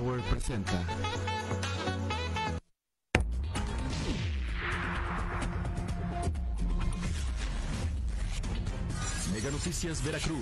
Shower presenta. Mega Noticias Veracruz.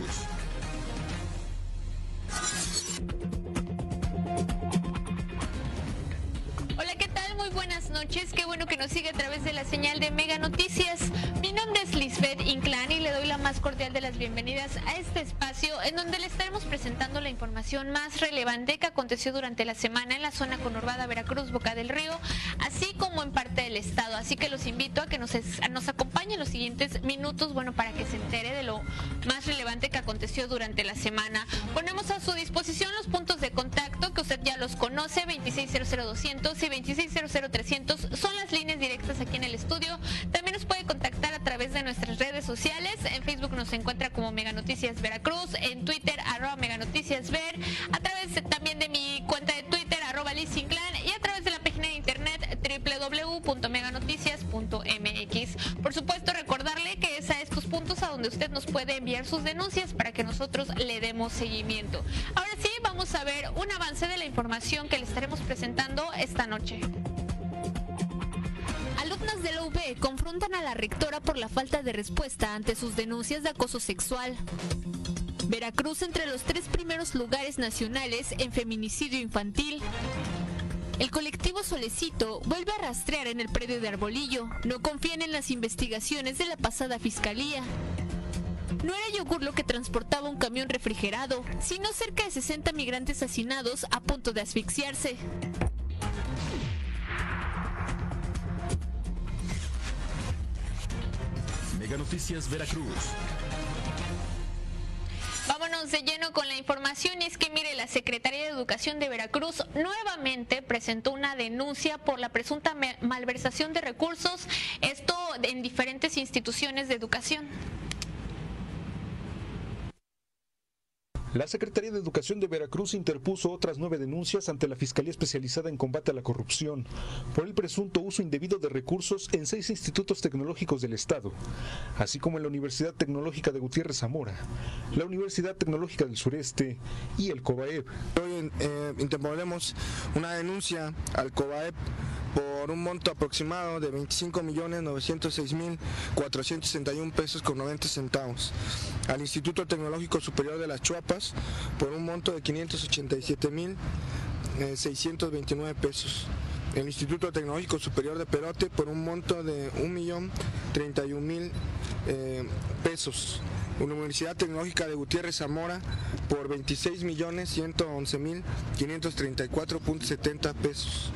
Hola, ¿qué tal? Muy buenas noches. Qué bueno que nos sigue a través de la señal de Mega Noticias. Mi nombre es Lisbeth Inclán y le doy la más cordial de las bienvenidas a este espacio en donde le estaremos presentando la información más relevante que aconteció durante la semana en la zona conurbada Veracruz, Boca del Río, así como en parte del estado. Así que los invito a que nos, acompañen los siguientes minutos, bueno, para que se entere de lo más relevante que aconteció durante la semana. Ponemos a su disposición los puntos de contacto que usted ya los conoce, 2600-200 y 2600-300 son las líneas directas aquí en el estudio. También nos puede contactar a través de nuestras redes sociales. En Facebook nos encuentra como Mega Noticias Veracruz, en Twitter arroba Mega Noticias Ver, a través también de mi cuenta de Twitter arroba Liz Inclán donde usted nos puede enviar sus denuncias para que nosotros le demos seguimiento. Ahora sí, vamos a ver un avance de la información que le estaremos presentando esta noche. Alumnas de la UB confrontan a la rectora por la falta de respuesta ante sus denuncias de acoso sexual. Veracruz entre los tres primeros lugares nacionales en feminicidio infantil. El colectivo Solecito vuelve a rastrear en el predio de Arbolillo. No confían en las investigaciones de la pasada fiscalía. No era yogur lo que transportaba un camión refrigerado, sino cerca de 60 migrantes hacinados a punto de asfixiarse. Mega Noticias Veracruz. Vámonos de lleno con la información y es que mire, la Secretaría de Educación de Veracruz nuevamente presentó una denuncia por la presunta malversación de recursos, esto en diferentes instituciones de educación. La Secretaría de Educación de Veracruz interpuso otras nueve denuncias ante la Fiscalía Especializada en Combate a la Corrupción por el presunto uso indebido de recursos en seis institutos tecnológicos del Estado, así como en la Universidad Tecnológica de Gutiérrez Zamora, la Universidad Tecnológica del Sureste y el COBAEB. Hoy eh, interponemos una denuncia al COBAEP por un monto aproximado de 25.906.461 pesos con 90 centavos. Al Instituto Tecnológico Superior de las Chuapas por un monto de 587.629 pesos. El Instituto Tecnológico Superior de Perote por un monto de 1.031.000 eh, pesos. La Universidad Tecnológica de Gutiérrez Zamora por 26.111.534.70 pesos.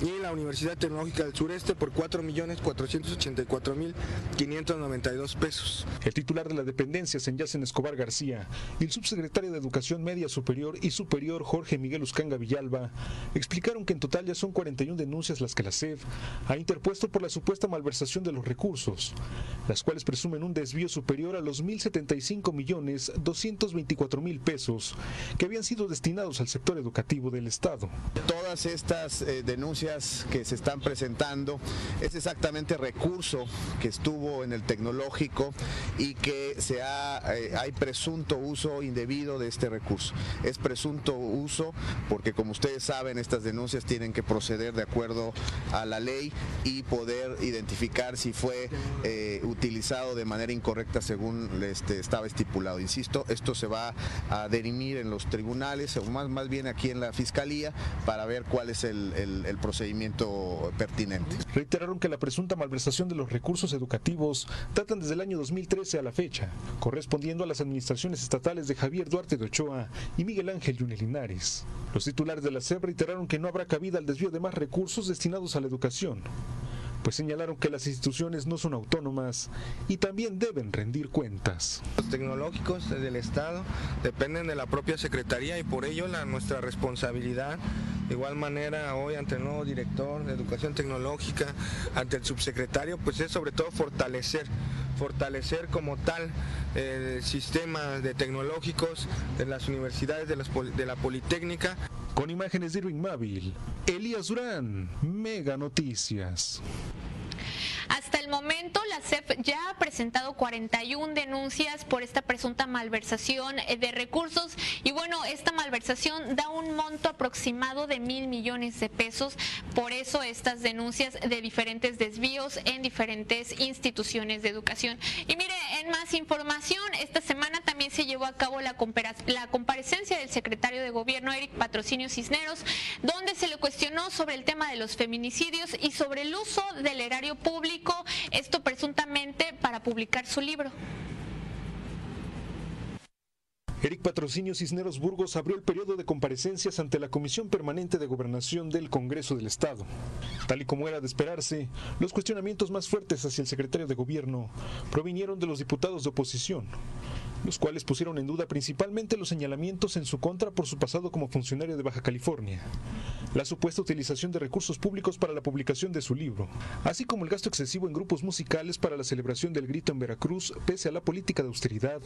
Y la Universidad Tecnológica del Sureste por 4.484.592 pesos. El titular de la dependencia, Senyacen Escobar García, y el subsecretario de Educación Media Superior y Superior, Jorge Miguel Uscanga Villalba, explicaron que en total ya son 41 denuncias las que la SED ha interpuesto por la supuesta malversación de los recursos, las cuales presumen un desvío superior a los 1.075 millones 224 mil pesos que habían sido destinados al sector educativo del Estado. Todas estas eh, denuncias que se están presentando es exactamente recurso que estuvo en el tecnológico y que se ha, eh, hay presunto uso indebido de este recurso. Es presunto uso porque como ustedes saben estas denuncias tienen que proceder de acuerdo a la ley y poder identificar si fue eh, utilizado de manera incorrecta según este, estaba estipulado. Insisto, esto se va a derimir en los tribunales o más, más bien aquí en la fiscalía para ver cuál es el, el- el procedimiento pertinente. Reiteraron que la presunta malversación de los recursos educativos datan desde el año 2013 a la fecha, correspondiendo a las administraciones estatales de Javier Duarte de Ochoa y Miguel Ángel Yunes Linares. Los titulares de la SEP reiteraron que no habrá cabida al desvío de más recursos destinados a la educación. Pues señalaron que las instituciones no son autónomas y también deben rendir cuentas. Los tecnológicos del Estado dependen de la propia Secretaría y por ello la, nuestra responsabilidad, de igual manera hoy ante el nuevo director de Educación Tecnológica, ante el subsecretario, pues es sobre todo fortalecer fortalecer como tal el sistema de tecnológicos de las universidades de, de la Politécnica. Con imágenes de Irving Mávil, Elías Durán, Mega Noticias. Hasta el momento, la CEF ya ha presentado 41 denuncias por esta presunta malversación de recursos y bueno, esta malversación da un monto aproximado de mil millones de pesos. Por eso estas denuncias de diferentes desvíos en diferentes instituciones de educación. Y mire, en más información, esta semana también se llevó a cabo la, la comparecencia del secretario de Gobierno, Eric Patrocinio Cisneros, donde se le cuestionó sobre el tema de los feminicidios y sobre el uso del erario público, esto presuntamente para publicar su libro. Eric Patrocinio Cisneros Burgos abrió el periodo de comparecencias ante la Comisión Permanente de Gobernación del Congreso del Estado. Tal y como era de esperarse, los cuestionamientos más fuertes hacia el secretario de Gobierno provinieron de los diputados de oposición, los cuales pusieron en duda principalmente los señalamientos en su contra por su pasado como funcionario de Baja California, la supuesta utilización de recursos públicos para la publicación de su libro, así como el gasto excesivo en grupos musicales para la celebración del grito en Veracruz pese a la política de austeridad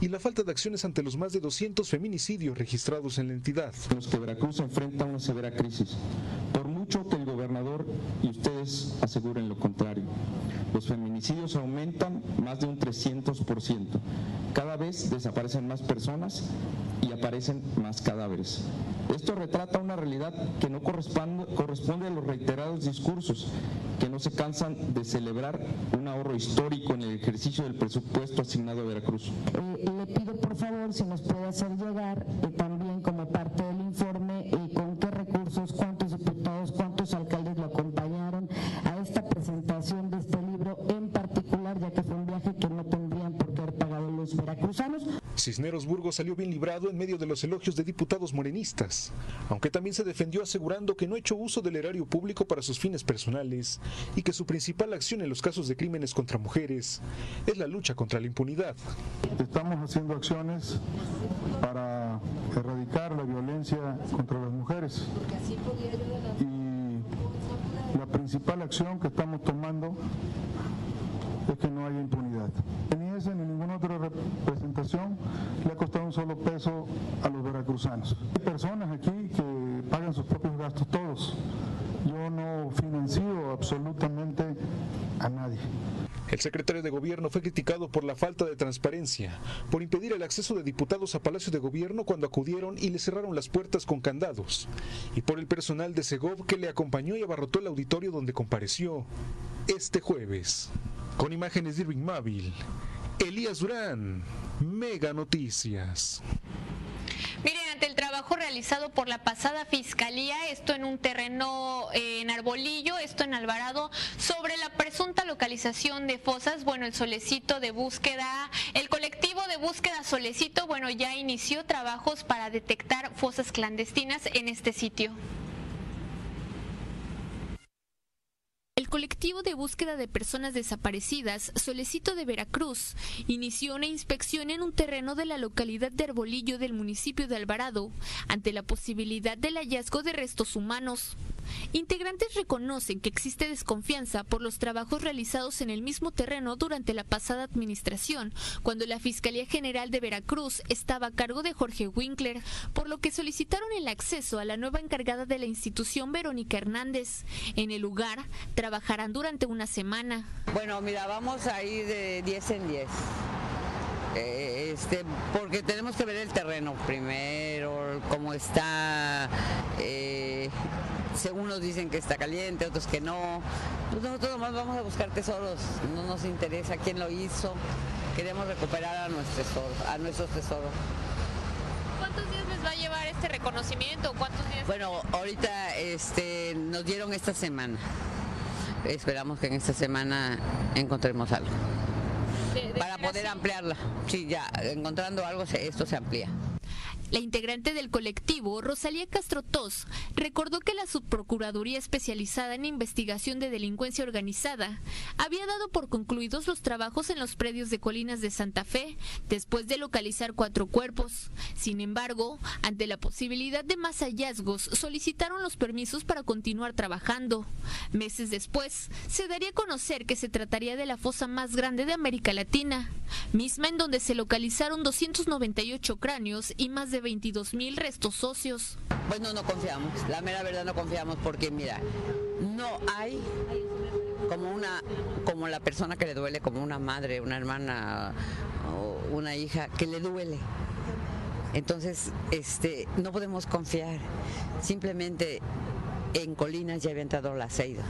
y la falta de acciones ante los más de 200 feminicidios registrados en la entidad. Los que Veracruz enfrenta una severa crisis, por mucho que el gobernador y ustedes aseguren lo contrario. Los feminicidios aumentan más de un 300%. Cada vez desaparecen más personas y aparecen más cadáveres. Esto retrata una realidad que no corresponde, corresponde a los reiterados discursos que no se cansan de celebrar un ahorro histórico en el ejercicio del presupuesto asignado a Veracruz. Eh, le pido por favor si nos puede hacer llegar eh, también como parte del informe eh, con qué recursos, cuántos diputados, cuántos alcaldes lo acompañaron a esta presentación de este libro en particular, ya que fue un viaje que no tendrían por qué haber pagado los veracruzanos. Cisneros Burgos salió bien librado en medio de los elogios de diputados morenistas, aunque también se defendió asegurando que no ha hecho uso del erario público para sus fines personales y que su principal acción en los casos de crímenes contra mujeres es la lucha contra la impunidad. Estamos haciendo acciones para erradicar la violencia contra las mujeres. Y la principal acción que estamos tomando es que no haya impunidad. Ni esa ni ninguna otra representación le ha costado un solo peso a los veracruzanos. Hay personas aquí que pagan sus propios gastos todos. Yo no financio absolutamente a nadie. El secretario de Gobierno fue criticado por la falta de transparencia, por impedir el acceso de diputados a Palacio de Gobierno cuando acudieron y le cerraron las puertas con candados, y por el personal de Segov que le acompañó y abarrotó el auditorio donde compareció este jueves. Con imágenes de Irving Mávil, Elías Durán, Mega Noticias. Miren, ante el trabajo realizado por la pasada fiscalía, esto en un terreno eh, en Arbolillo, esto en Alvarado, sobre la presunta localización de fosas, bueno, el solecito de búsqueda, el colectivo de búsqueda solecito, bueno, ya inició trabajos para detectar fosas clandestinas en este sitio. El colectivo de búsqueda de personas desaparecidas, Solecito de Veracruz, inició una inspección en un terreno de la localidad de Arbolillo del municipio de Alvarado, ante la posibilidad del hallazgo de restos humanos. Integrantes reconocen que existe desconfianza por los trabajos realizados en el mismo terreno durante la pasada administración, cuando la Fiscalía General de Veracruz estaba a cargo de Jorge Winkler, por lo que solicitaron el acceso a la nueva encargada de la institución, Verónica Hernández. En el lugar, trabajarán durante una semana. Bueno, mira, vamos a ir de 10 en 10. Eh, este, porque tenemos que ver el terreno primero, cómo está, eh, según nos dicen que está caliente, otros que no. Pues nosotros nomás vamos a buscar tesoros, no nos interesa quién lo hizo, queremos recuperar a, nuestro tesoro, a nuestros tesoros. ¿Cuántos días les va a llevar este reconocimiento? ¿Cuántos días? Bueno, ahorita este, nos dieron esta semana. Esperamos que en esta semana encontremos algo. para poder ampliarla. Sí, ya, encontrando algo, esto se amplía. La integrante del colectivo, Rosalía Castro Tos, recordó que la Subprocuraduría Especializada en Investigación de Delincuencia Organizada había dado por concluidos los trabajos en los predios de Colinas de Santa Fe después de localizar cuatro cuerpos. Sin embargo, ante la posibilidad de más hallazgos, solicitaron los permisos para continuar trabajando. Meses después, se daría a conocer que se trataría de la fosa más grande de América Latina, misma en donde se localizaron 298 cráneos y más de 22 mil restos socios. Bueno, no confiamos, la mera verdad no confiamos porque mira, no hay como una como la persona que le duele como una madre, una hermana una hija que le duele. Entonces, este, no podemos confiar. Simplemente en Colinas ya había entrado la Ceida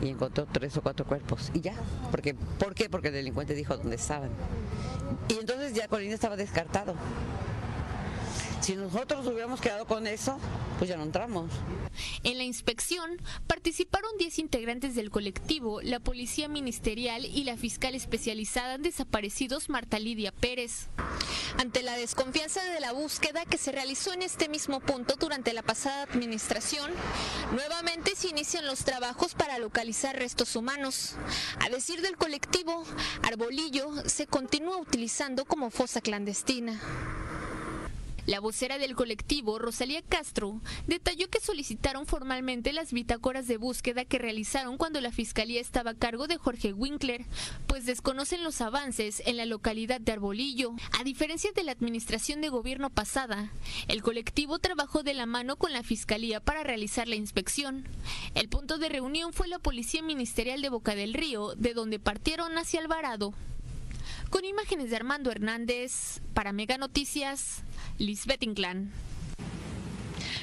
y encontró tres o cuatro cuerpos y ya. Porque, ¿Por qué? Porque el delincuente dijo dónde estaban. Y entonces ya Colinas estaba descartado. Si nosotros hubiéramos quedado con eso, pues ya no entramos. En la inspección participaron 10 integrantes del colectivo, la Policía Ministerial y la fiscal especializada en desaparecidos Marta Lidia Pérez. Ante la desconfianza de la búsqueda que se realizó en este mismo punto durante la pasada administración, nuevamente se inician los trabajos para localizar restos humanos. A decir del colectivo, Arbolillo se continúa utilizando como fosa clandestina. La vocera del colectivo, Rosalía Castro, detalló que solicitaron formalmente las bitácoras de búsqueda que realizaron cuando la fiscalía estaba a cargo de Jorge Winkler, pues desconocen los avances en la localidad de Arbolillo. A diferencia de la administración de gobierno pasada, el colectivo trabajó de la mano con la fiscalía para realizar la inspección. El punto de reunión fue la Policía Ministerial de Boca del Río, de donde partieron hacia Alvarado. Con imágenes de Armando Hernández, para Mega Noticias, Lisbeth Inclán.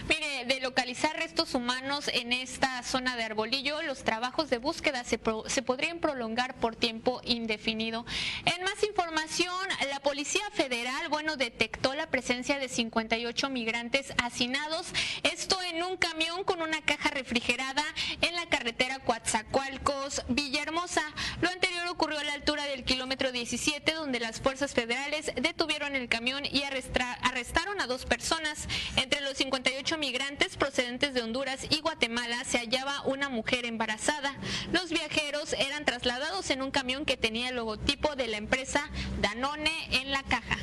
Mire, de localizar restos humanos en esta zona de Arbolillo, los trabajos de búsqueda se, se, podrían prolongar por tiempo indefinido. En más información, la Policía Federal, bueno, detectó la presencia de 58 migrantes hacinados, esto en un camión con una caja refrigerada en la carretera Coatzacoalcos, Villahermosa. Lo anterior ocurrió a la altura del kilómetro 17, donde las fuerzas federales detuvieron el camión y arrestaron a dos personas. Entre los 58 migrantes procedentes de Honduras y Guatemala se hallaba una mujer embarazada. Los viajeros eran trasladados en un camión que tenía el logotipo de la empresa Danone en la caja.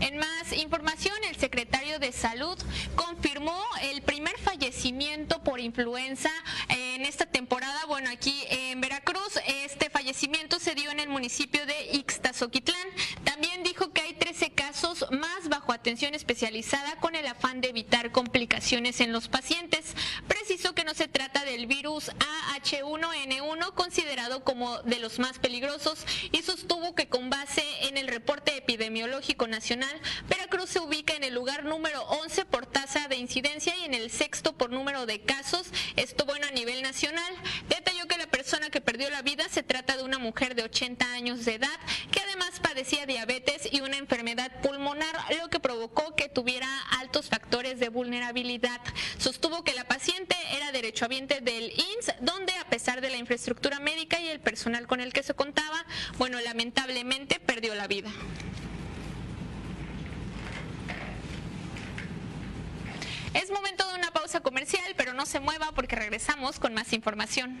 En más información, el secretario de Salud confirmó el primer fallecimiento por influenza en esta temporada. Bueno, aquí en Veracruz, este fallecimiento se dio en el municipio de Ixtazoquitlán. También dijo que hay 13 casos más bajo atención especializada con el afán de evitar complicaciones en los pacientes. Precisó que no se trata del virus AH1N1 considerado como de los más peligrosos y sostuvo que con base en el reporte epidemiológico nacional Veracruz se ubica en el lugar número 11 por tasa de incidencia y en el sexto por número de casos, esto bueno a nivel nacional. Detalló que persona que perdió la vida se trata de una mujer de 80 años de edad que además padecía diabetes y una enfermedad pulmonar, lo que provocó que tuviera altos factores de vulnerabilidad. Sostuvo que la paciente era derechohabiente del INS, donde a pesar de la infraestructura médica y el personal con el que se contaba, bueno, lamentablemente perdió la vida. Es momento de una pausa comercial, pero no se mueva porque regresamos con más información.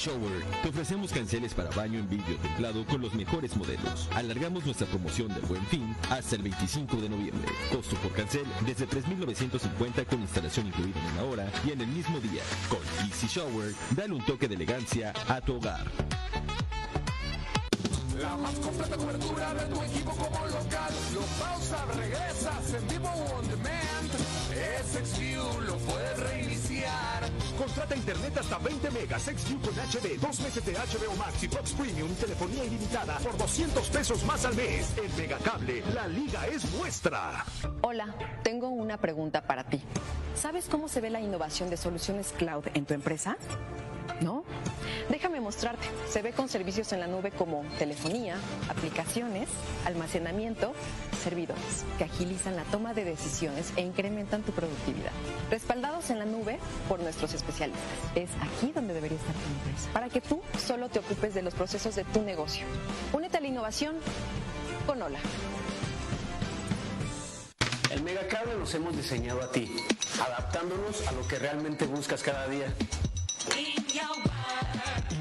Shower te ofrecemos canceles para baño en vidrio templado con los mejores modelos. Alargamos nuestra promoción del Buen Fin hasta el 25 de noviembre. Costo por cancel desde 3.950 con instalación incluida en una hora y en el mismo día. Con Easy Shower, dale un toque de elegancia a tu hogar. La más completa cobertura de tu equipo como local. Lo pausa, regresas en on demand. Lo puedes. Contrata internet hasta 20 megas XView con HD, dos meses de HBO Max y Fox Premium, telefonía ilimitada por 200 pesos más al mes. En Megacable, la liga es nuestra. Hola, tengo una pregunta para ti. ¿Sabes cómo se ve la innovación de soluciones cloud en tu empresa? ¿No? Mostrarte. Se ve con servicios en la nube como telefonía, aplicaciones, almacenamiento, servidores, que agilizan la toma de decisiones e incrementan tu productividad. Respaldados en la nube por nuestros especialistas. Es aquí donde debería estar tu empresa, para que tú solo te ocupes de los procesos de tu negocio. Únete a la innovación con Hola. El Megacable los hemos diseñado a ti, adaptándonos a lo que realmente buscas cada día.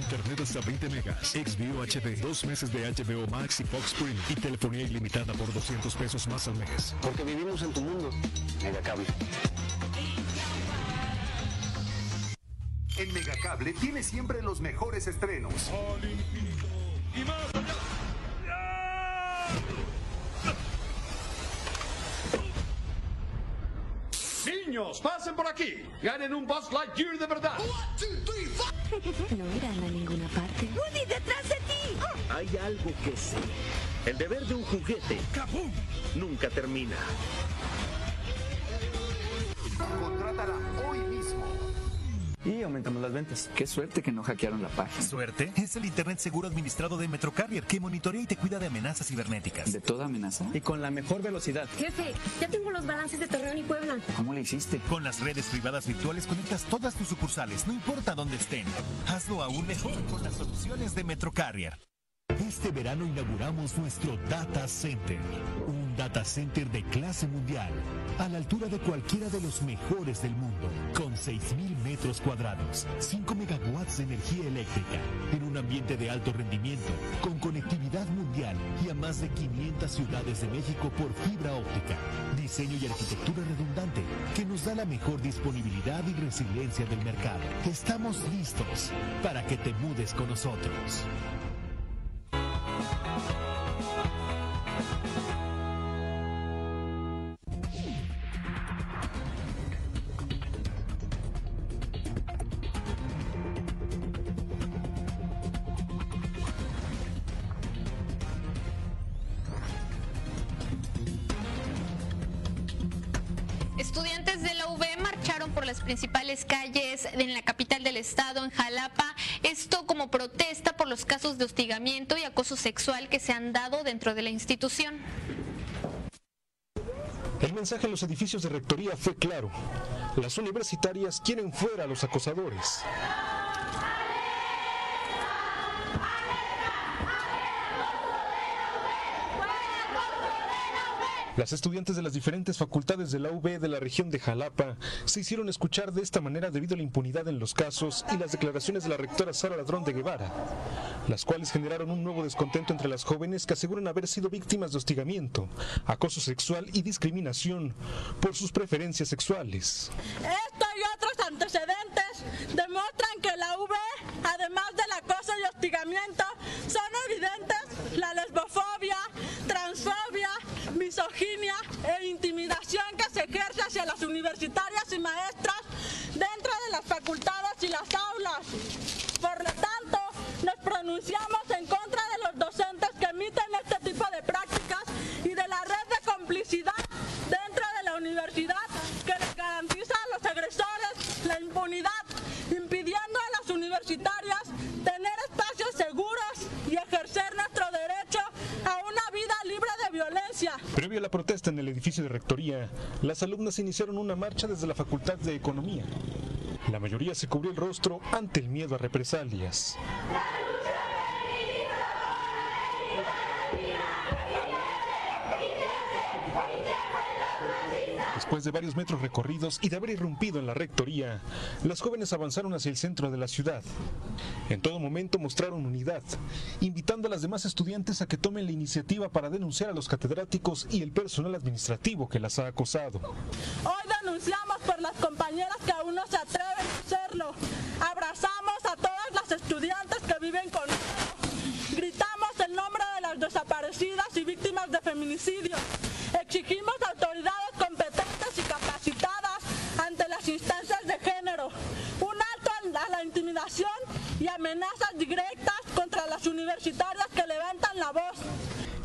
Internet hasta 20 megas, XView HD, dos meses de HBO Max y Fox Premium y telefonía ilimitada por 200 pesos más al mes. Porque vivimos en tu mundo. Megacable. En Megacable tiene siempre los mejores estrenos. Niños, pasen por aquí. Ganen un Buzz Lightyear de verdad. No irán a ninguna parte. ¡Woody, detrás de ti! Hay algo que sé. El deber de un juguete nunca termina. Contrátala hoy mismo. Y aumentamos las ventas. Qué suerte que no hackearon la página. ¿Suerte? Es el Internet seguro administrado de Metrocarrier que monitorea y te cuida de amenazas cibernéticas. ¿De toda amenaza? Y con la mejor velocidad. Jefe, ya tengo los balances de Torreón y Puebla. ¿Cómo le hiciste? Con las redes privadas virtuales conectas todas tus sucursales, no importa dónde estén. Hazlo aún mejor con las soluciones de Metrocarrier. Este verano inauguramos nuestro Data Center, un data center de clase mundial, a la altura de cualquiera de los mejores del mundo, con 6.000 metros cuadrados, 5 megawatts de energía eléctrica, en un ambiente de alto rendimiento, con conectividad mundial y a más de 500 ciudades de México por fibra óptica, diseño y arquitectura redundante, que nos da la mejor disponibilidad y resiliencia del mercado. Estamos listos para que te mudes con nosotros. Se han dado dentro de la institución. El mensaje en los edificios de rectoría fue claro. Las universitarias quieren fuera a los acosadores. Las estudiantes de las diferentes facultades de la UB de la región de Jalapa se hicieron escuchar de esta manera debido a la impunidad en los casos y las declaraciones de la rectora Sara Ladrón de Guevara, las cuales generaron un nuevo descontento entre las jóvenes que aseguran haber sido víctimas de hostigamiento, acoso sexual y discriminación por sus preferencias sexuales. Esto y otros antecedentes demuestran que la UB, además del acoso y hostigamiento, son evidentes la lesbofobia, transfobia, misoginia e intimidación que se ejerce hacia las universitarias y maestras dentro de las facultades y las aulas. Por lo tanto, nos pronunciamos en contra de los docentes que emiten este tipo de prácticas y de la red de complicidad dentro de la universidad que les garantiza a los agresores la impunidad, impidiendo a las universitarias tener espacios seguros y ejercer nuestro derecho a una vida libre de violencia. Previo a la protesta en el edificio de rectoría, las alumnas iniciaron una marcha desde la Facultad de Economía. La mayoría se cubrió el rostro ante el miedo a represalias. Después de varios metros recorridos y de haber irrumpido en la rectoría, las jóvenes avanzaron hacia el centro de la ciudad. En todo momento mostraron unidad, invitando a las demás estudiantes a que tomen la iniciativa para denunciar a los catedráticos y el personal administrativo que las ha acosado. Hoy denunciamos por las compañeras que aún no se atreven a hacerlo. Abrazamos a todas las estudiantes que viven con nosotros. Gritamos el nombre de las desaparecidas y víctimas de feminicidio. Exigimos autoridades competentes instancias de género. Un alto a la intimidación y amenazas directas contra las universitarias que levantan la voz.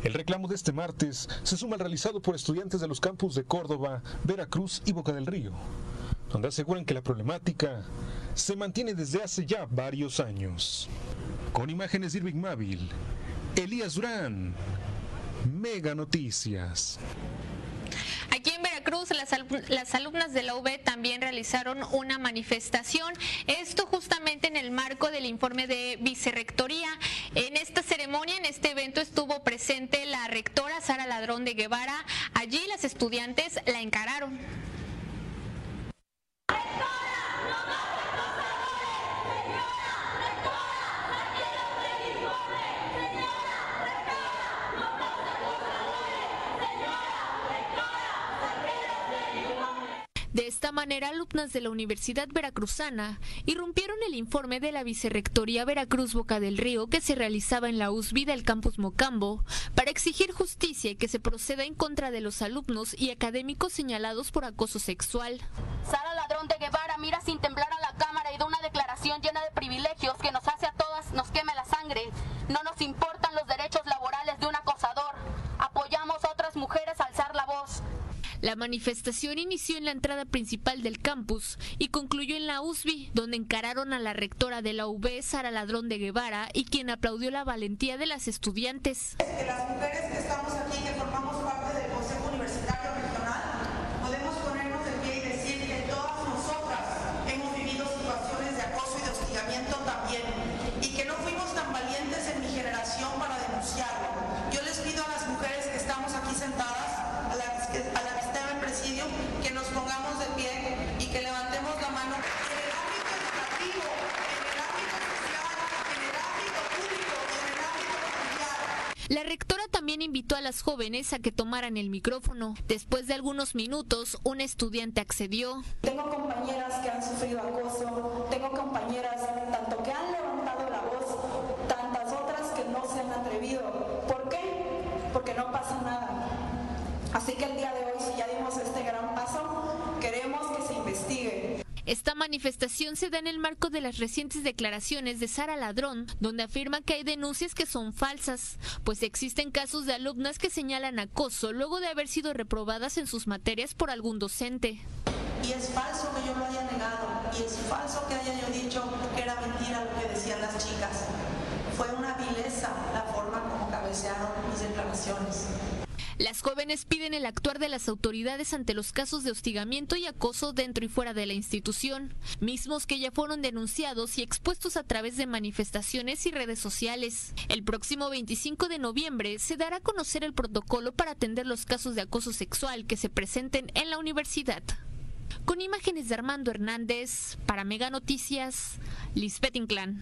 El reclamo de este martes se suma al realizado por estudiantes de los campus de Córdoba, Veracruz y Boca del Río, donde aseguran que la problemática se mantiene desde hace ya varios años. Con imágenes de Irving Mávil, Elías Durán, Mega Noticias. Aquí en Veracruz, las, las, alumnas de la UB también realizaron una manifestación, esto justamente en el marco del informe de vicerrectoría. En esta ceremonia, en este evento, estuvo presente la rectora Sara Ladrón de Guevara. Allí las estudiantes la encararon. De esta manera, alumnas de la Universidad Veracruzana irrumpieron el informe de la Vicerrectoría Veracruz Boca del Río que se realizaba en la USB del campus Mocambo para exigir justicia y que se proceda en contra de los alumnos y académicos señalados por acoso sexual. Sara Ladrón de Guevara mira sin temblar a la Cámara y da una declaración llena de privilegios que nos hace a todas, nos queme la sangre. No nos importan los derechos laborales de un acosador. Apoyamos a otras mujeres a alzar la voz. La manifestación inició en la entrada principal del campus y concluyó en la USB, donde encararon a la rectora de la UB, Sara Ladrón de Guevara, y quien aplaudió la valentía de las estudiantes. las mujeres que estamos aquí, que formamos invitó a las jóvenes a que tomaran el micrófono. Después de algunos minutos, un estudiante accedió. Tengo compañeras que han sufrido acoso, tengo compañeras tanto que han levantado la voz, tantas otras que no se han atrevido. ¿Por qué? Porque no pasa nada. Así que el día de hoy, si ya dimos este gran paso, queremos que se investigue. Esta manifestación se da en el marco de las recientes declaraciones de Sara Ladrón, donde afirma que hay denuncias que son falsas, pues existen casos de alumnas que señalan acoso luego de haber sido reprobadas en sus materias por algún docente. Y es falso que yo lo haya negado, y es falso que haya yo dicho que era mentira lo que decían las chicas. Fue una vileza la forma como cabecearon mis declaraciones. Las jóvenes piden el actuar de las autoridades ante los casos de hostigamiento y acoso dentro y fuera de la institución, mismos que ya fueron denunciados y expuestos a través de manifestaciones y redes sociales. El próximo 25 de noviembre se dará a conocer el protocolo para atender los casos de acoso sexual que se presenten en la universidad. Con imágenes de Armando Hernández, para Mega Noticias, Lisbeth Inclán.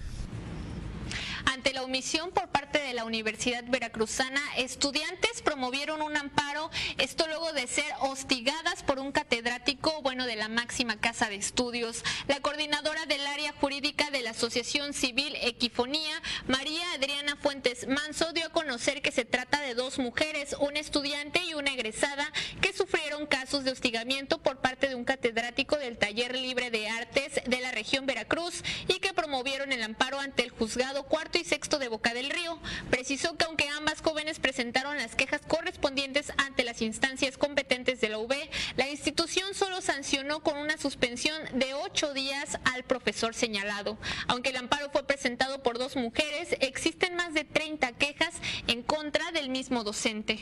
Ante la omisión por parte de la Universidad Veracruzana, estudiantes promovieron un amparo, esto luego de ser hostigadas por un catedrático, bueno, de la máxima casa de estudios. La coordinadora del área jurídica de la Asociación Civil Equifonía, María Adriana Fuentes Manso, dio a conocer que se trata de dos mujeres, una estudiante y una egresada, que sufrieron casos de hostigamiento por parte de un catedrático del Taller Libre de Artes de región Veracruz y que promovieron el amparo ante el juzgado cuarto y sexto de Boca del Río. Precisó que aunque ambas jóvenes presentaron las quejas correspondientes ante las instancias competentes de la UB, la institución solo sancionó con una suspensión de ocho días al profesor señalado. Aunque el amparo fue presentado por dos mujeres, existen más de 30 quejas en contra del mismo docente.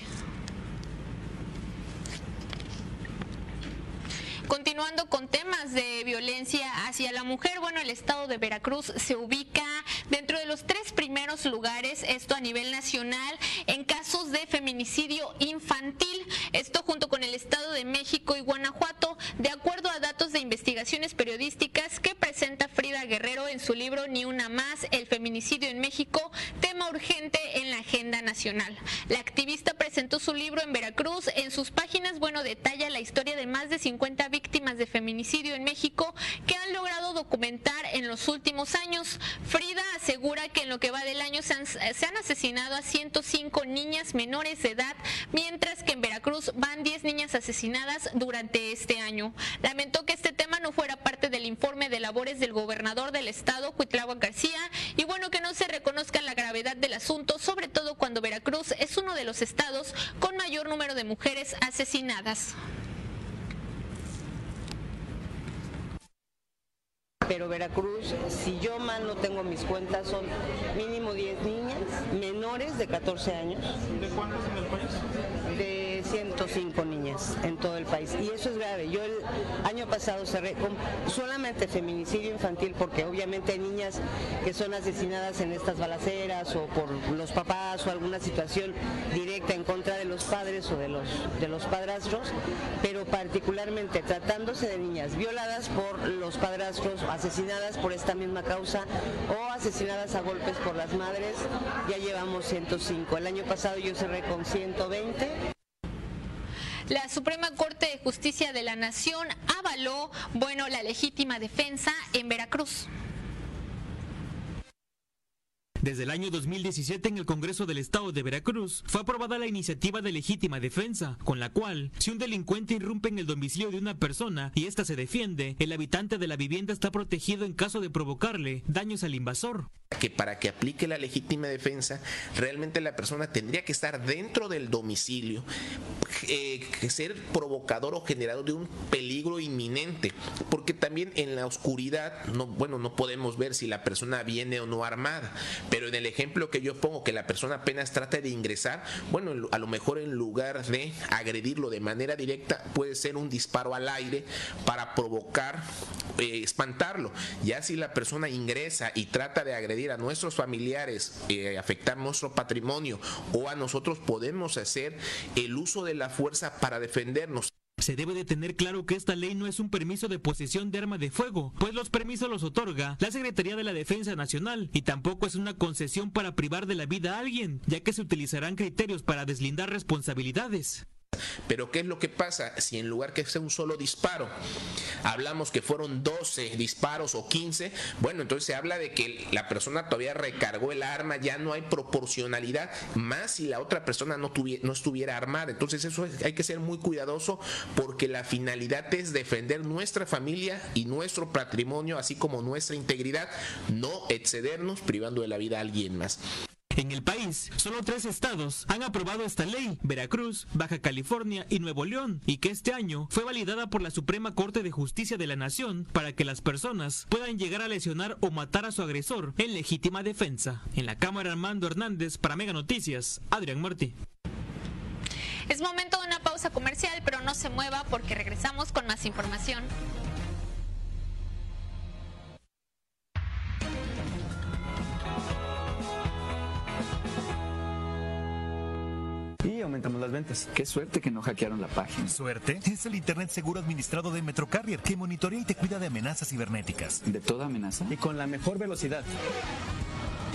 Continuando con temas de violencia hacia la mujer, bueno, el estado de Veracruz se ubica dentro de los tres primeros lugares, esto a nivel nacional, en casos de feminicidio infantil, esto junto con el estado de México y Guanajuato, de acuerdo a datos de investigaciones periodísticas que presenta Frida Guerrero en su libro Ni una más, el feminicidio en México, tema urgente en la agenda nacional. La activista presentó su libro en Veracruz, en sus páginas, bueno, detalla la historia de más de 50 víctimas víctimas de feminicidio en México que han logrado documentar en los últimos años. Frida asegura que en lo que va del año se han, se han asesinado a 105 niñas menores de edad, mientras que en Veracruz van 10 niñas asesinadas durante este año. Lamentó que este tema no fuera parte del informe de labores del gobernador del estado, Cuitlagua García, y bueno que no se reconozca la gravedad del asunto, sobre todo cuando Veracruz es uno de los estados con mayor número de mujeres asesinadas. Pero Veracruz, si yo mal no tengo mis cuentas, son mínimo 10 niñas menores de 14 años. ¿De cuántas en el país? De 105 niñas en todo el país. Y eso es grave. Yo el año pasado cerré con solamente feminicidio infantil porque obviamente hay niñas que son asesinadas en estas balaceras o por los papás o alguna situación directa en contra de los padres o de los, de los padrastros, pero particularmente tratándose de niñas violadas por los padrastros, asesinadas por esta misma causa o asesinadas a golpes por las madres, ya llevamos 105. El año pasado yo cerré con 120. La Suprema Corte de Justicia de la Nación avaló, bueno, la legítima defensa en Veracruz. Desde el año 2017 en el Congreso del Estado de Veracruz fue aprobada la iniciativa de legítima defensa, con la cual, si un delincuente irrumpe en el domicilio de una persona y ésta se defiende, el habitante de la vivienda está protegido en caso de provocarle daños al invasor. Que para que aplique la legítima defensa, realmente la persona tendría que estar dentro del domicilio, eh, ser provocador o generador de un peligro inminente, porque también en la oscuridad, no, bueno, no podemos ver si la persona viene o no armada pero en el ejemplo que yo pongo, que la persona apenas trata de ingresar, bueno, a lo mejor en lugar de agredirlo de manera directa, puede ser un disparo al aire para provocar, eh, espantarlo. Ya si la persona ingresa y trata de agredir a nuestros familiares, eh, afectar nuestro patrimonio o a nosotros, podemos hacer el uso de la fuerza para defendernos. Se debe de tener claro que esta ley no es un permiso de posesión de arma de fuego, pues los permisos los otorga la Secretaría de la Defensa Nacional y tampoco es una concesión para privar de la vida a alguien, ya que se utilizarán criterios para deslindar responsabilidades. Pero ¿qué es lo que pasa si en lugar que sea un solo disparo, hablamos que fueron 12 disparos o 15? Bueno, entonces se habla de que la persona todavía recargó el arma, ya no hay proporcionalidad, más si la otra persona no, tuviera, no estuviera armada. Entonces eso hay que ser muy cuidadoso porque la finalidad es defender nuestra familia y nuestro patrimonio, así como nuestra integridad, no excedernos privando de la vida a alguien más. En el país, solo tres estados han aprobado esta ley, Veracruz, Baja California y Nuevo León, y que este año fue validada por la Suprema Corte de Justicia de la Nación para que las personas puedan llegar a lesionar o matar a su agresor en legítima defensa. En la Cámara Armando Hernández para Mega Noticias, Adrián Martí. Es momento de una pausa comercial, pero no se mueva porque regresamos con más información. Aumentamos las ventas. Qué suerte que no hackearon la página. ¿Suerte? Es el Internet seguro administrado de Metrocarrier que monitorea y te cuida de amenazas cibernéticas. ¿De toda amenaza? Y con la mejor velocidad.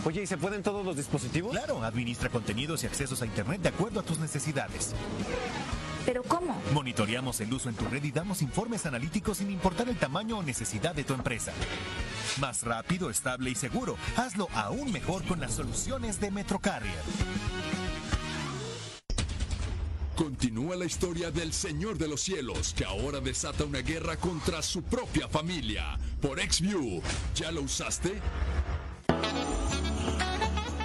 Oye, ¿y se pueden todos los dispositivos? Claro, administra contenidos y accesos a Internet de acuerdo a tus necesidades. ¿Pero cómo? Monitoreamos el uso en tu red y damos informes analíticos sin importar el tamaño o necesidad de tu empresa. Más rápido, estable y seguro. Hazlo aún mejor con las soluciones de Metrocarrier. Continúa la historia del Señor de los Cielos, que ahora desata una guerra contra su propia familia. Por XView, ¿ya lo usaste?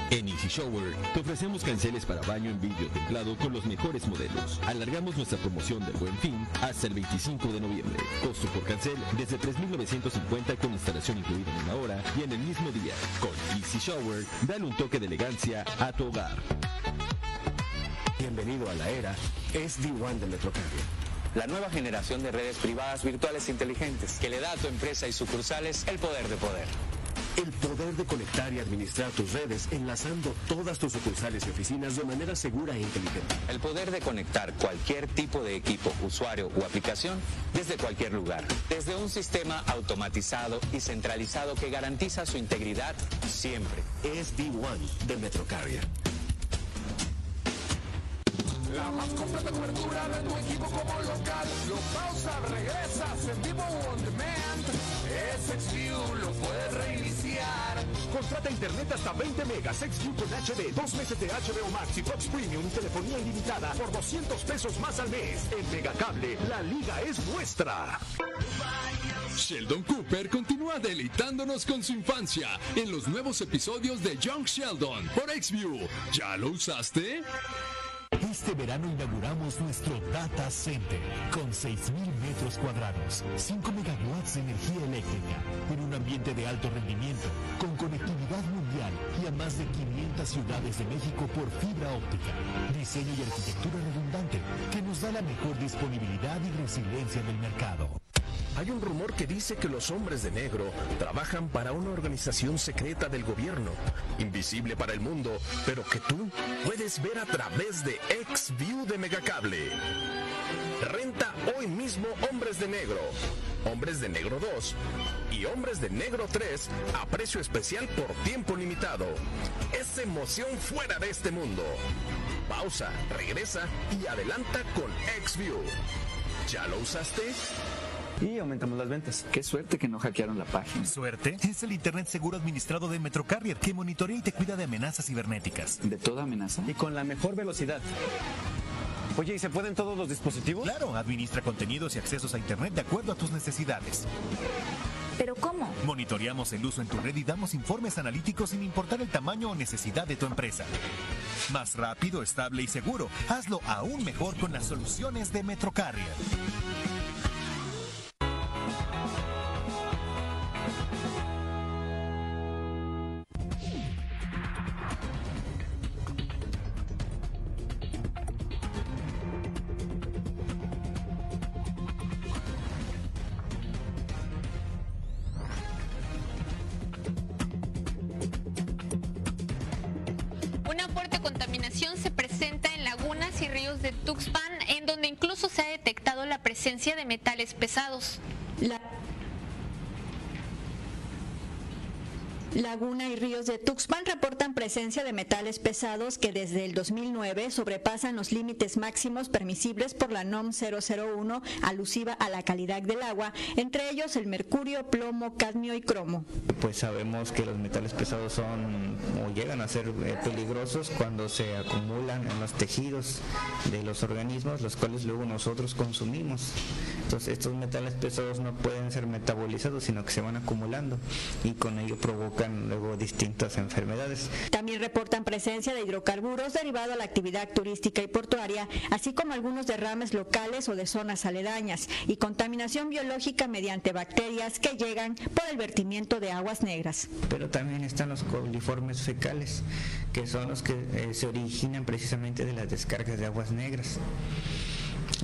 En Easy Shower te ofrecemos canceles para baño en vidrio templado con los mejores modelos. Alargamos nuestra promoción del Buen Fin hasta el 25 de noviembre. Costo por cancel desde 3.950 con instalación incluida en una hora y en el mismo día. Con Easy Shower, dale un toque de elegancia a tu hogar. Bienvenido a la era SD1 de Metrocarrier. La nueva generación de redes privadas virtuales inteligentes que le da a tu empresa y sucursales el poder de poder. El poder de conectar y administrar tus redes enlazando todas tus sucursales y oficinas de manera segura e inteligente. El poder de conectar cualquier tipo de equipo, usuario o aplicación desde cualquier lugar. Desde un sistema automatizado y centralizado que garantiza su integridad siempre. SD1 de Metrocarrier. La más completa cobertura de tu equipo como local. Lo pausa, regresas en vivo on demand. SXView lo puedes reiniciar. Contrata internet hasta 20 megas, XView con HD, dos meses de HBO Max y Fox Premium y telefonía ilimitada por 200 pesos más al mes. En Megacable, la liga es nuestra. Sheldon Cooper continúa deleitándonos con su infancia en los nuevos episodios de Young Sheldon por XView. ¿Ya lo usaste? Este verano inauguramos nuestro Data Center con 6.000 metros cuadrados, 5 megawatts de energía eléctrica, en un ambiente de alto rendimiento, con conectividad mundial y a más de 500 ciudades de México por fibra óptica. Diseño y arquitectura redundante que nos da la mejor disponibilidad y resiliencia del mercado. Hay un rumor que dice que los hombres de negro trabajan para una organización secreta del gobierno, invisible para el mundo, pero que tú puedes ver a través de XView de Megacable. Renta hoy mismo Hombres de Negro, Hombres de Negro 2 y Hombres de Negro 3 a precio especial por tiempo limitado. Es emoción fuera de este mundo. Pausa, regresa y adelanta con XView. ¿Ya lo usaste? Y aumentamos las ventas. Qué suerte que no hackearon la página. ¿Suerte? Es el Internet seguro administrado de Metrocarrier que monitorea y te cuida de amenazas cibernéticas. ¿De toda amenaza? Y con la mejor velocidad. Oye, ¿y se pueden todos los dispositivos? Claro, administra contenidos y accesos a Internet de acuerdo a tus necesidades. ¿Pero cómo? Monitoreamos el uso en tu red y damos informes analíticos sin importar el tamaño o necesidad de tu empresa. Más rápido, estable y seguro. Hazlo aún mejor con las soluciones de Metrocarrier. Presencia de metales pesados que desde el 2009 sobrepasan los límites máximos permisibles por la NOM 001 alusiva a la calidad del agua, entre ellos el mercurio, plomo, cadmio y cromo. Pues sabemos que los metales pesados son o llegan a ser eh, peligrosos cuando se acumulan en los tejidos de los organismos, los cuales luego nosotros consumimos. Entonces estos metales pesados no pueden ser metabolizados, sino que se van acumulando y con ello provocan luego distintas enfermedades. También reportan presencia de hidrocarburos derivado a la actividad turística y portuaria, así como algunos derrames locales o de zonas aledañas y contaminación biológica mediante bacterias que llegan por el vertimiento de aguas negras. Pero también están los coliformes fecales, que son los que eh, se originan precisamente de las descargas de aguas negras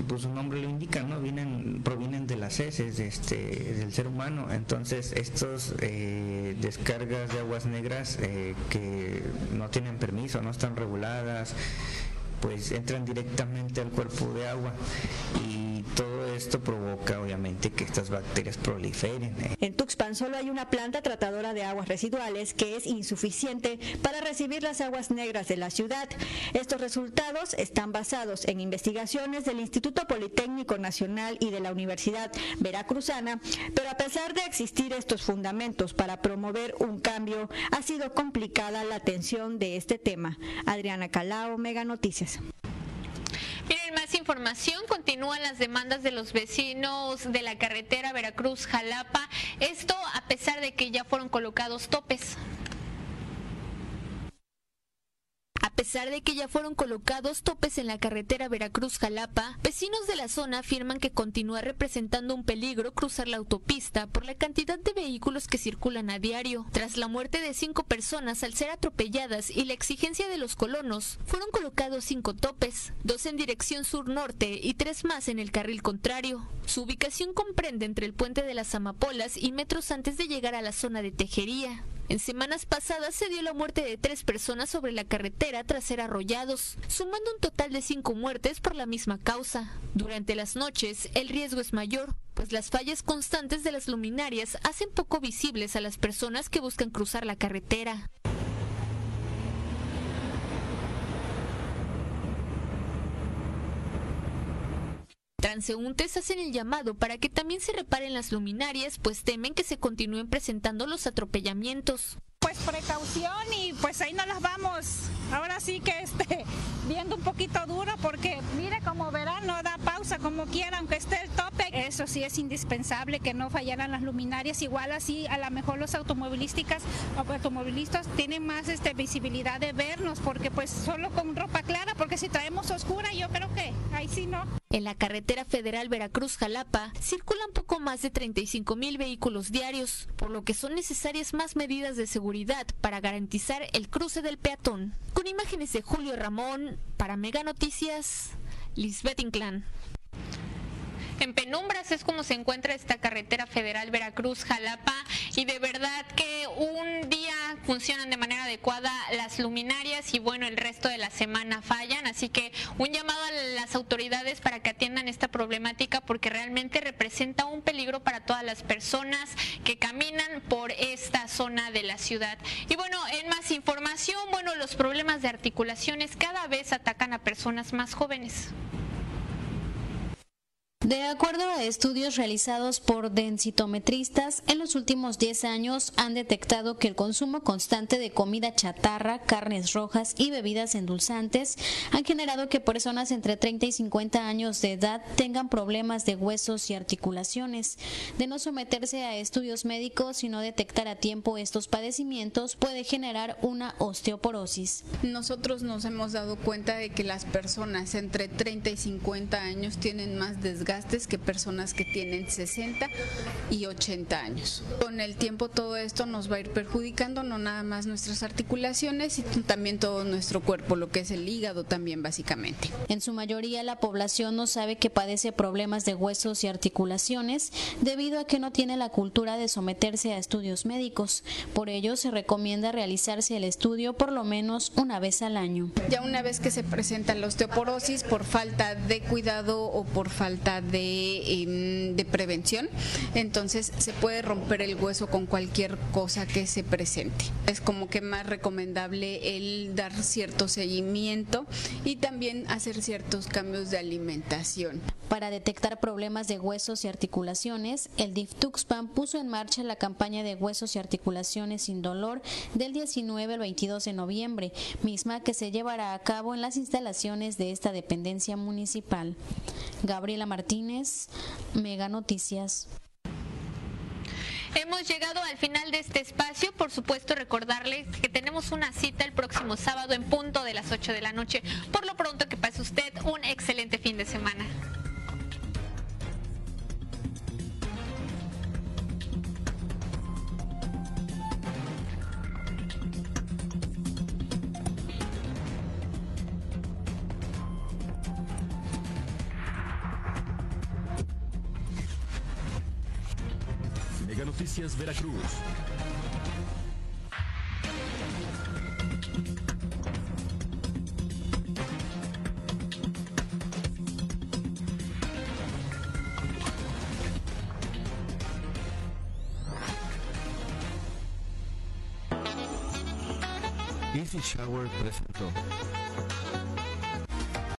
pues su nombre lo indica, ¿no? Vienen, provienen de las heces este, del ser humano. Entonces, estos eh, descargas de aguas negras eh, que no tienen permiso, no están reguladas, pues entran directamente al cuerpo de agua y todo esto provoca obviamente que estas bacterias proliferen. ¿eh? En Tuxpan solo hay una planta tratadora de aguas residuales que es insuficiente para recibir las aguas negras de la ciudad. Estos resultados están basados en investigaciones del Instituto Politécnico Nacional y de la Universidad Veracruzana, pero a pesar de existir estos fundamentos para promover un cambio, ha sido complicada la atención de este tema. Adriana Calao, Mega Noticias. Miren, información. Continúan las demandas de los vecinos de la carretera Veracruz-Jalapa. Esto a pesar de que ya fueron colocados topes. A pesar de que ya fueron colocados topes en la carretera Veracruz-Jalapa, vecinos de la zona afirman que continúa representando un peligro cruzar la autopista por la cantidad de vehículos que circulan a diario. Tras la muerte de cinco personas al ser atropelladas y la exigencia de los colonos, fueron colocados cinco topes, dos en dirección sur-norte y tres más en el carril contrario. Su ubicación comprende entre el puente de las Amapolas y metros antes de llegar a la zona de Tejería. En semanas pasadas se dio la muerte de tres personas sobre la carretera tras ser arrollados, sumando un total de cinco muertes por la misma causa. Durante las noches, el riesgo es mayor, pues las fallas constantes de las luminarias hacen poco visibles a las personas que buscan cruzar la carretera. Transeúntes hacen el llamado para que también se reparen las luminarias, pues temen que se continúen presentando los atropellamientos. Pues precaución y pues ahí no las vamos. Ahora sí que esté viendo un poquito duro porque mire como verán no da pausa como quiera aunque esté el eso sí es indispensable que no fallaran las luminarias. Igual así, a lo mejor los automovilísticas, automovilistas tienen más este, visibilidad de vernos, porque pues solo con ropa clara, porque si traemos oscura, yo creo que ahí sí no. En la carretera federal Veracruz-Jalapa circulan poco más de 35 mil vehículos diarios, por lo que son necesarias más medidas de seguridad para garantizar el cruce del peatón. Con imágenes de Julio Ramón, para Mega Noticias, Lisbeth Inclán. En penumbras es como se encuentra esta carretera federal Veracruz-Jalapa y de verdad que un día funcionan de manera adecuada las luminarias y bueno, el resto de la semana fallan. Así que un llamado a las autoridades para que atiendan esta problemática porque realmente representa un peligro para todas las personas que caminan por esta zona de la ciudad. Y bueno, en más información, bueno, los problemas de articulaciones cada vez atacan a personas más jóvenes. De acuerdo a estudios realizados por densitometristas, en los últimos 10 años han detectado que el consumo constante de comida chatarra, carnes rojas y bebidas endulzantes han generado que personas entre 30 y 50 años de edad tengan problemas de huesos y articulaciones. De no someterse a estudios médicos y no detectar a tiempo estos padecimientos puede generar una osteoporosis. Nosotros nos hemos dado cuenta de que las personas entre 30 y 50 años tienen más desgaste que personas que tienen 60 y 80 años. Con el tiempo todo esto nos va a ir perjudicando no nada más nuestras articulaciones, sino también todo nuestro cuerpo, lo que es el hígado también básicamente. En su mayoría la población no sabe que padece problemas de huesos y articulaciones debido a que no tiene la cultura de someterse a estudios médicos. Por ello se recomienda realizarse el estudio por lo menos una vez al año. Ya una vez que se presenta la osteoporosis por falta de cuidado o por falta Em, de, prevención, entonces se puede romper el hueso con cualquier cosa que se presente. Es como que más recomendable el dar cierto seguimiento y también hacer ciertos cambios de alimentación. Para detectar problemas de huesos y articulaciones, el DIF-TUXPAN puso en marcha la campaña de huesos y articulaciones sin dolor del 19 al 22 de noviembre, misma que se llevará a cabo en las instalaciones de esta dependencia municipal. Gabriela Martínez, Mega Noticias. Hemos llegado al final de este espacio. Por supuesto, recordarles que tenemos una cita el próximo sábado en punto de las 8 de la noche. Por lo pronto, que pase usted un excelente fin de semana. Veracruz. Easy Shower presentó.